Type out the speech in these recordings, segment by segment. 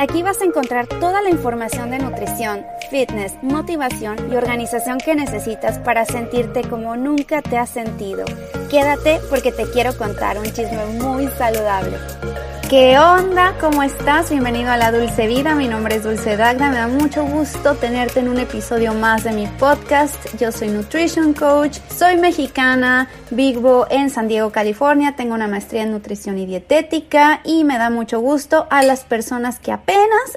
Aquí vas a encontrar toda la información de nutrición, fitness, motivación y organización que necesitas para sentirte como nunca te has sentido. Quédate porque te quiero contar un chisme muy saludable. ¿Qué onda? ¿Cómo estás? Bienvenido a La Dulce Vida. Mi nombre es Dulce Dagda. Me da mucho gusto tenerte en un episodio más de mi podcast. Yo soy Nutrition Coach. Soy mexicana. Vivo en San Diego, California. Tengo una maestría en nutrición y dietética. Y me da mucho gusto a las personas que apenas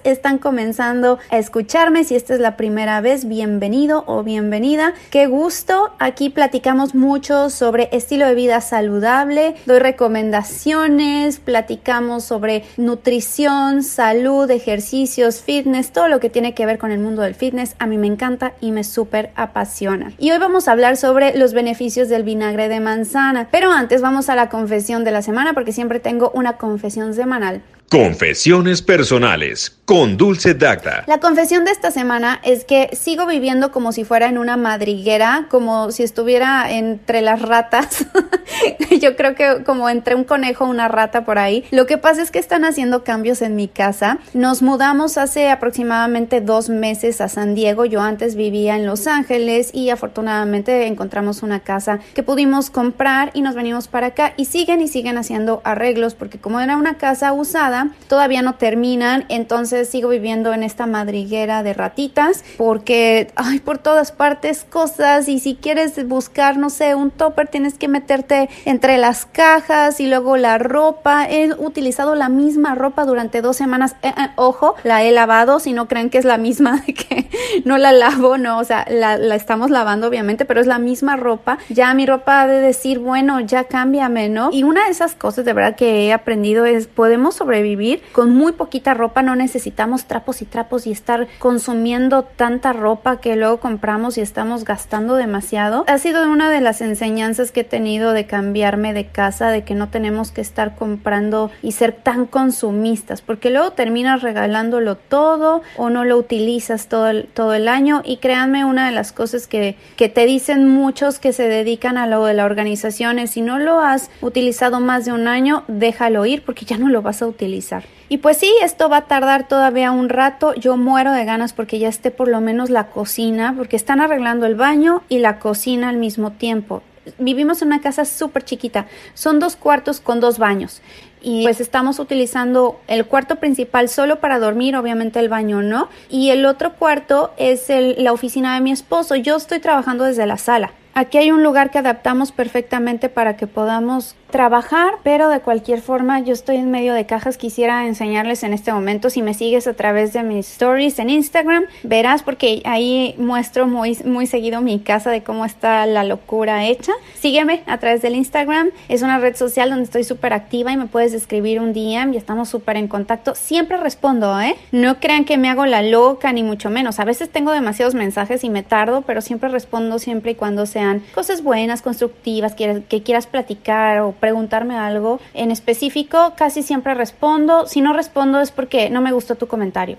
están comenzando a escucharme. Si esta es la primera vez, bienvenido o bienvenida. Qué gusto. Aquí platicamos mucho sobre estilo de vida saludable. Doy recomendaciones. Platicamos sobre nutrición, salud, ejercicios, fitness, todo lo que tiene que ver con el mundo del fitness. A mí me encanta y me súper apasiona. Y hoy vamos a hablar sobre los beneficios del vinagre de manzana. Pero antes vamos a la confesión de la semana porque siempre tengo una confesión semanal. Confesiones personales con Dulce Dacta. La confesión de esta semana es que sigo viviendo como si fuera en una madriguera, como si estuviera entre las ratas. Yo creo que como entre un conejo, una rata por ahí. Lo que pasa es que están haciendo cambios en mi casa. Nos mudamos hace aproximadamente dos meses a San Diego. Yo antes vivía en Los Ángeles y afortunadamente encontramos una casa que pudimos comprar y nos venimos para acá y siguen y siguen haciendo arreglos porque como era una casa usada, todavía no terminan. Entonces sigo viviendo en esta madriguera de ratitas porque hay por todas partes cosas y si quieres buscar, no sé, un topper tienes que meterte entre las cajas y luego la ropa. He utilizado la misma ropa durante dos semanas. Eh, eh, ojo, la he lavado, si no creen que es la misma que no la lavo, no, o sea, la, la estamos lavando obviamente, pero es la misma ropa. Ya mi ropa ha de decir, bueno, ya cámbiame, ¿no? Y una de esas cosas de verdad que he aprendido es podemos sobrevivir con muy poquita ropa, no necesitamos trapos y trapos y estar consumiendo tanta ropa que luego compramos y estamos gastando demasiado. Ha sido una de las enseñanzas que he tenido de cambiarme de casa, de que no tenemos que estar comprando y ser tan consumistas, porque luego terminas regalándolo todo o no lo utilizas todo el, todo el año. Y créanme, una de las cosas que, que te dicen muchos que se dedican a lo de la organización es si no lo has utilizado más de un año, déjalo ir porque ya no lo vas a utilizar. Y pues sí, esto va a tardar todavía un rato. Yo muero de ganas porque ya esté por lo menos la cocina, porque están arreglando el baño y la cocina al mismo tiempo. Vivimos en una casa súper chiquita. Son dos cuartos con dos baños. Y pues estamos utilizando el cuarto principal solo para dormir, obviamente el baño no. Y el otro cuarto es el, la oficina de mi esposo. Yo estoy trabajando desde la sala. Aquí hay un lugar que adaptamos perfectamente para que podamos trabajar, pero de cualquier forma yo estoy en medio de cajas. Quisiera enseñarles en este momento, si me sigues a través de mis stories en Instagram, verás porque ahí muestro muy, muy seguido mi casa de cómo está la locura hecha. Sígueme a través del Instagram, es una red social donde estoy súper activa y me puedes escribir un DM y estamos súper en contacto. Siempre respondo, ¿eh? No crean que me hago la loca ni mucho menos. A veces tengo demasiados mensajes y me tardo, pero siempre respondo siempre y cuando sean cosas buenas, constructivas, que, que quieras platicar o preguntarme algo en específico, casi siempre respondo. Si no respondo es porque no me gustó tu comentario,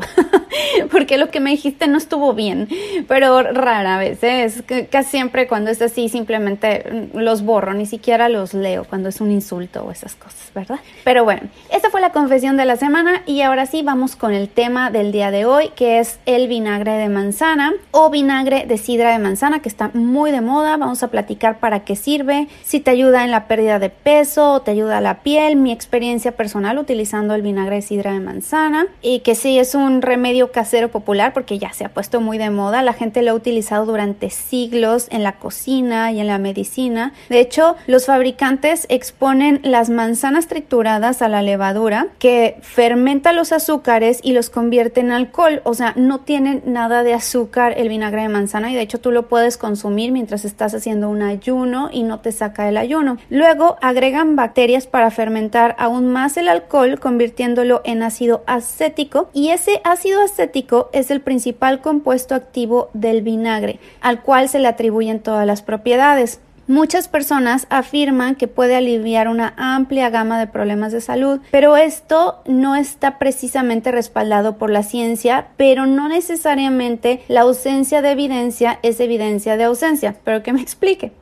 porque lo que me dijiste no estuvo bien, pero rara vez, ¿eh? casi siempre cuando es así simplemente los borro, ni siquiera los leo cuando es un insulto o esas cosas, ¿verdad? Pero bueno, esta fue la confesión de la semana y ahora sí vamos con el tema del día de hoy, que es el vinagre de manzana o vinagre de sidra de manzana, que está muy de moda. Vamos a platicar para qué sirve, si te ayuda en la pérdida de peso, eso te ayuda a la piel, mi experiencia personal utilizando el vinagre de sidra de manzana y que sí es un remedio casero popular porque ya se ha puesto muy de moda, la gente lo ha utilizado durante siglos en la cocina y en la medicina. De hecho, los fabricantes exponen las manzanas trituradas a la levadura que fermenta los azúcares y los convierte en alcohol, o sea, no tiene nada de azúcar el vinagre de manzana y de hecho tú lo puedes consumir mientras estás haciendo un ayuno y no te saca el ayuno. Luego agregan bacterias para fermentar aún más el alcohol, convirtiéndolo en ácido acético, y ese ácido acético es el principal compuesto activo del vinagre, al cual se le atribuyen todas las propiedades. Muchas personas afirman que puede aliviar una amplia gama de problemas de salud, pero esto no está precisamente respaldado por la ciencia, pero no necesariamente la ausencia de evidencia es evidencia de ausencia. Pero que me explique.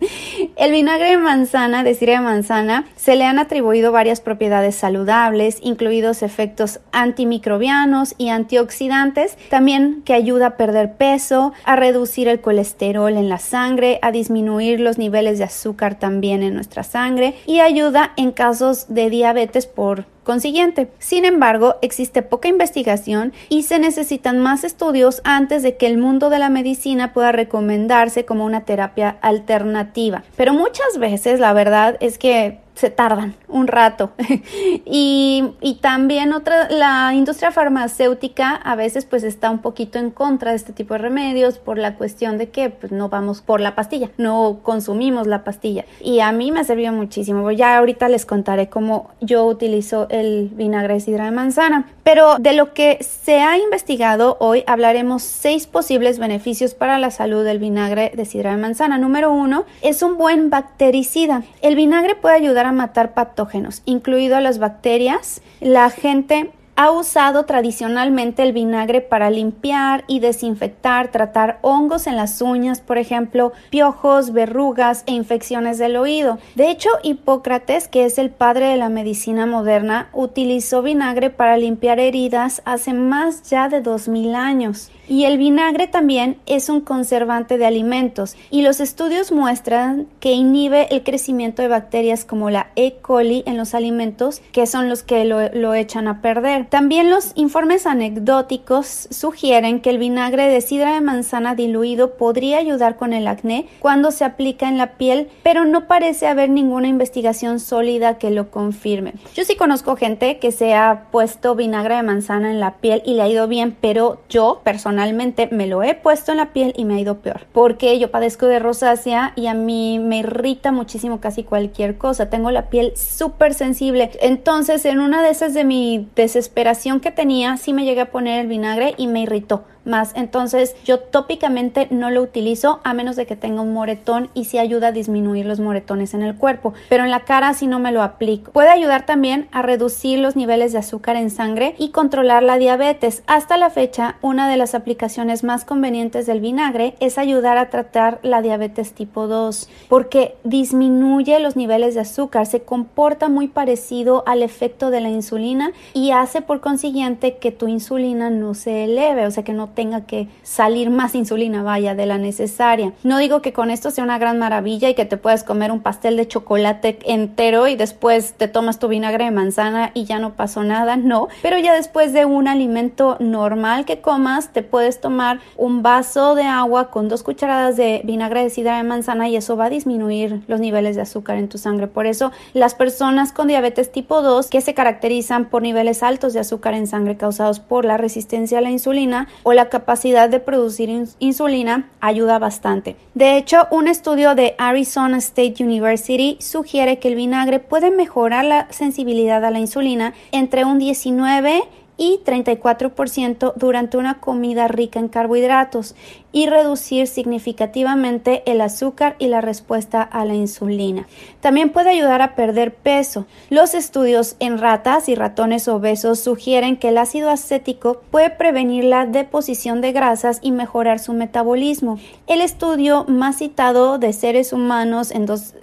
El vinagre de manzana, de sidra de manzana, se le han atribuido varias propiedades saludables, incluidos efectos antimicrobianos y antioxidantes, también que ayuda a perder peso, a reducir el colesterol en la sangre, a disminuir los niveles de azúcar también en nuestra sangre y ayuda en casos de diabetes por consiguiente. Sin embargo, existe poca investigación y se necesitan más estudios antes de que el mundo de la medicina pueda recomendarse como una terapia alternativa. Pero muchas veces la verdad es que se tardan un rato. y, y, también otra, la industria farmacéutica a veces pues está un poquito en contra de este tipo de remedios por la cuestión de que pues no vamos por la pastilla, no consumimos la pastilla. Y a mí me ha servido muchísimo. Ya ahorita les contaré cómo yo utilizo el vinagre de sidra de manzana. Pero de lo que se ha investigado hoy hablaremos seis posibles beneficios para la salud del vinagre de sidra de manzana. Número uno, es un buen bactericida. El vinagre puede ayudar a matar patógenos, incluido las bacterias. La gente ha usado tradicionalmente el vinagre para limpiar y desinfectar, tratar hongos en las uñas, por ejemplo, piojos, verrugas e infecciones del oído. De hecho, Hipócrates, que es el padre de la medicina moderna, utilizó vinagre para limpiar heridas hace más ya de 2000 años. Y el vinagre también es un conservante de alimentos y los estudios muestran que inhibe el crecimiento de bacterias como la E. coli en los alimentos que son los que lo, lo echan a perder. También los informes anecdóticos sugieren que el vinagre de sidra de manzana diluido podría ayudar con el acné cuando se aplica en la piel, pero no parece haber ninguna investigación sólida que lo confirme. Yo sí conozco gente que se ha puesto vinagre de manzana en la piel y le ha ido bien, pero yo personalmente me lo he puesto en la piel y me ha ido peor, porque yo padezco de rosácea y a mí me irrita muchísimo casi cualquier cosa, tengo la piel súper sensible, entonces en una de esas de mi desesperación que tenía, sí me llegué a poner el vinagre y me irritó más. Entonces yo tópicamente no lo utilizo a menos de que tenga un moretón y sí ayuda a disminuir los moretones en el cuerpo, pero en la cara sí no me lo aplico. Puede ayudar también a reducir los niveles de azúcar en sangre y controlar la diabetes. Hasta la fecha, una de las aplicaciones más convenientes del vinagre es ayudar a tratar la diabetes tipo 2 porque disminuye los niveles de azúcar, se comporta muy parecido al efecto de la insulina y hace por consiguiente que tu insulina no se eleve, o sea que no tenga que salir más insulina, vaya, de la necesaria. No digo que con esto sea una gran maravilla y que te puedas comer un pastel de chocolate entero y después te tomas tu vinagre de manzana y ya no pasó nada, no, pero ya después de un alimento normal que comas, te puedes tomar un vaso de agua con dos cucharadas de vinagre de sidra de manzana y eso va a disminuir los niveles de azúcar en tu sangre. Por eso, las personas con diabetes tipo 2 que se caracterizan por niveles altos de azúcar en sangre causados por la resistencia a la insulina o la la capacidad de producir insulina ayuda bastante. De hecho, un estudio de Arizona State University sugiere que el vinagre puede mejorar la sensibilidad a la insulina entre un 19 y 34% durante una comida rica en carbohidratos y reducir significativamente el azúcar y la respuesta a la insulina. También puede ayudar a perder peso. Los estudios en ratas y ratones obesos sugieren que el ácido acético puede prevenir la deposición de grasas y mejorar su metabolismo. El estudio más citado de seres humanos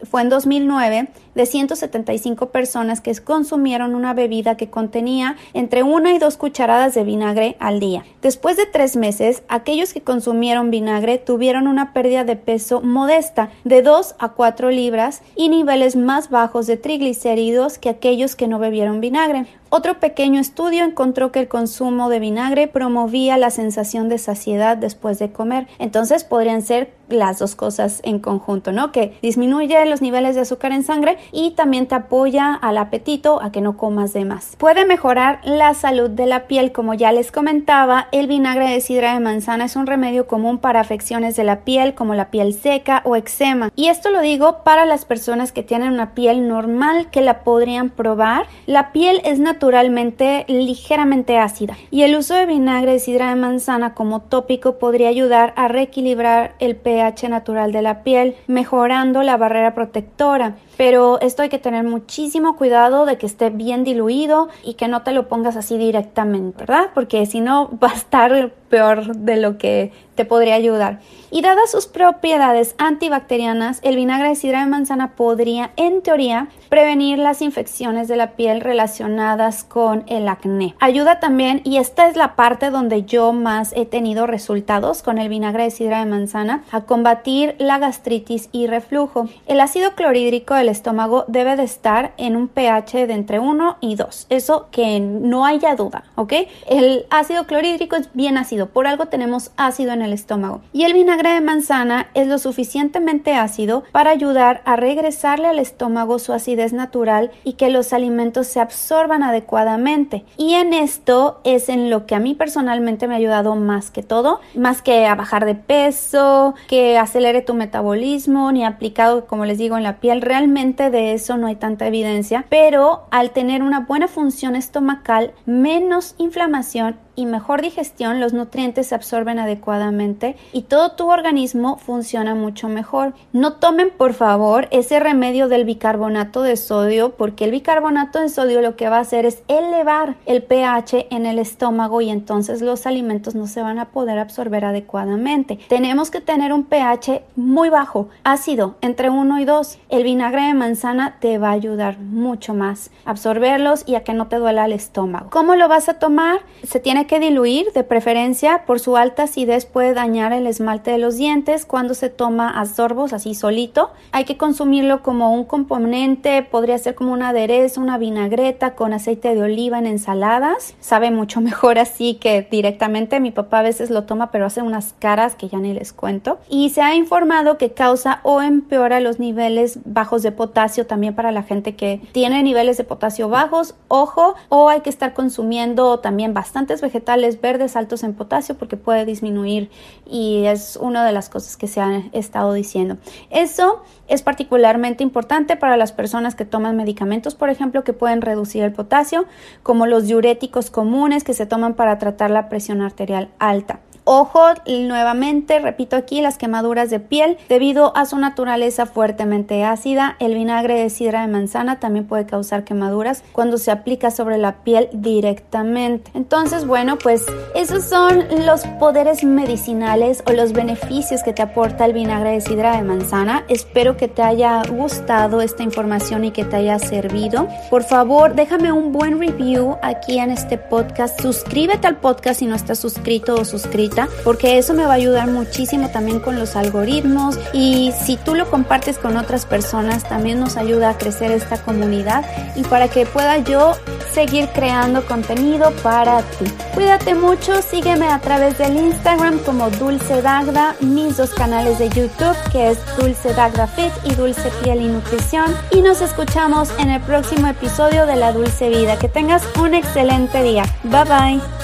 fue en 2009 de 175 personas que consumieron una bebida que contenía entre una y cucharadas de vinagre al día. Después de tres meses, aquellos que consumieron vinagre tuvieron una pérdida de peso modesta de 2 a 4 libras y niveles más bajos de triglicéridos que aquellos que no bebieron vinagre. Otro pequeño estudio encontró que el consumo de vinagre promovía la sensación de saciedad después de comer. Entonces podrían ser las dos cosas en conjunto, ¿no? Que disminuye los niveles de azúcar en sangre y también te apoya al apetito a que no comas de más. Puede mejorar la salud de la piel, como ya les comentaba, el vinagre de sidra de manzana es un remedio común para afecciones de la piel como la piel seca o eczema. Y esto lo digo para las personas que tienen una piel normal que la podrían probar. La piel es naturalmente ligeramente ácida y el uso de vinagre de sidra de manzana como tópico podría ayudar a reequilibrar el pH natural de la piel, mejorando la barrera protectora. Pero esto hay que tener muchísimo cuidado de que esté bien diluido y que no te lo pongas así directamente, ¿verdad? Porque si no va a estar peor de lo que te podría ayudar. Y dadas sus propiedades antibacterianas, el vinagre de sidra de manzana podría, en teoría, prevenir las infecciones de la piel relacionadas con el acné. Ayuda también, y esta es la parte donde yo más he tenido resultados con el vinagre de sidra de manzana, a combatir la gastritis y reflujo. El ácido clorhídrico del estómago debe de estar en un pH de entre 1 y 2. Eso que no haya duda, ¿ok? El ácido clorhídrico es bien ácido, por algo tenemos ácido en el estómago. Y el vinagre de manzana es lo suficientemente ácido para ayudar a regresarle al estómago su acidez natural y que los alimentos se absorban adecuadamente. Y en esto es en lo que a mí personalmente me ha ayudado más que todo, más que a bajar de peso, que acelere tu metabolismo, ni aplicado, como les digo, en la piel. Realmente de eso no hay tanta evidencia, pero al tener una buena función estomacal, menos inflamación y mejor digestión, los nutrientes se absorben adecuadamente y todo tu organismo funciona mucho mejor. No tomen por favor ese remedio del bicarbonato de sodio porque el bicarbonato de sodio lo que va a hacer es elevar el pH en el estómago y entonces los alimentos no se van a poder absorber adecuadamente. Tenemos que tener un pH muy bajo, ácido, entre 1 y 2. El vinagre de manzana te va a ayudar mucho más a absorberlos y a que no te duela el estómago. ¿Cómo lo vas a tomar? Se tiene que diluir, de preferencia por su alta acidez puede dañar el esmalte de los dientes cuando se toma a sorbos así solito. Hay que consumirlo como un componente, podría ser como un aderezo, una vinagreta con aceite de oliva en ensaladas. Sabe mucho mejor así que directamente. Mi papá a veces lo toma pero hace unas caras que ya ni les cuento. Y se ha informado que causa o empeora los niveles bajos de potasio también para la gente que tiene niveles de potasio bajos. Ojo, o hay que estar consumiendo también bastantes vegetales verdes altos en potasio porque puede disminuir y es una de las cosas que se han estado diciendo. Eso es particularmente importante para las personas que toman medicamentos, por ejemplo, que pueden reducir el potasio, como los diuréticos comunes que se toman para tratar la presión arterial alta. Ojo, nuevamente, repito aquí, las quemaduras de piel, debido a su naturaleza fuertemente ácida, el vinagre de sidra de manzana también puede causar quemaduras cuando se aplica sobre la piel directamente. Entonces, bueno, pues esos son los poderes medicinales o los beneficios que te aporta el vinagre de sidra de manzana. Espero que te haya gustado esta información y que te haya servido. Por favor, déjame un buen review aquí en este podcast. Suscríbete al podcast si no estás suscrito o suscrita porque eso me va a ayudar muchísimo también con los algoritmos y si tú lo compartes con otras personas también nos ayuda a crecer esta comunidad y para que pueda yo seguir creando contenido para ti. Cuídate mucho, sígueme a través del Instagram como Dulce Dagda, mis dos canales de YouTube que es Dulce Dagda Fit y Dulce Piel y Nutrición y nos escuchamos en el próximo episodio de La Dulce Vida. Que tengas un excelente día. Bye bye.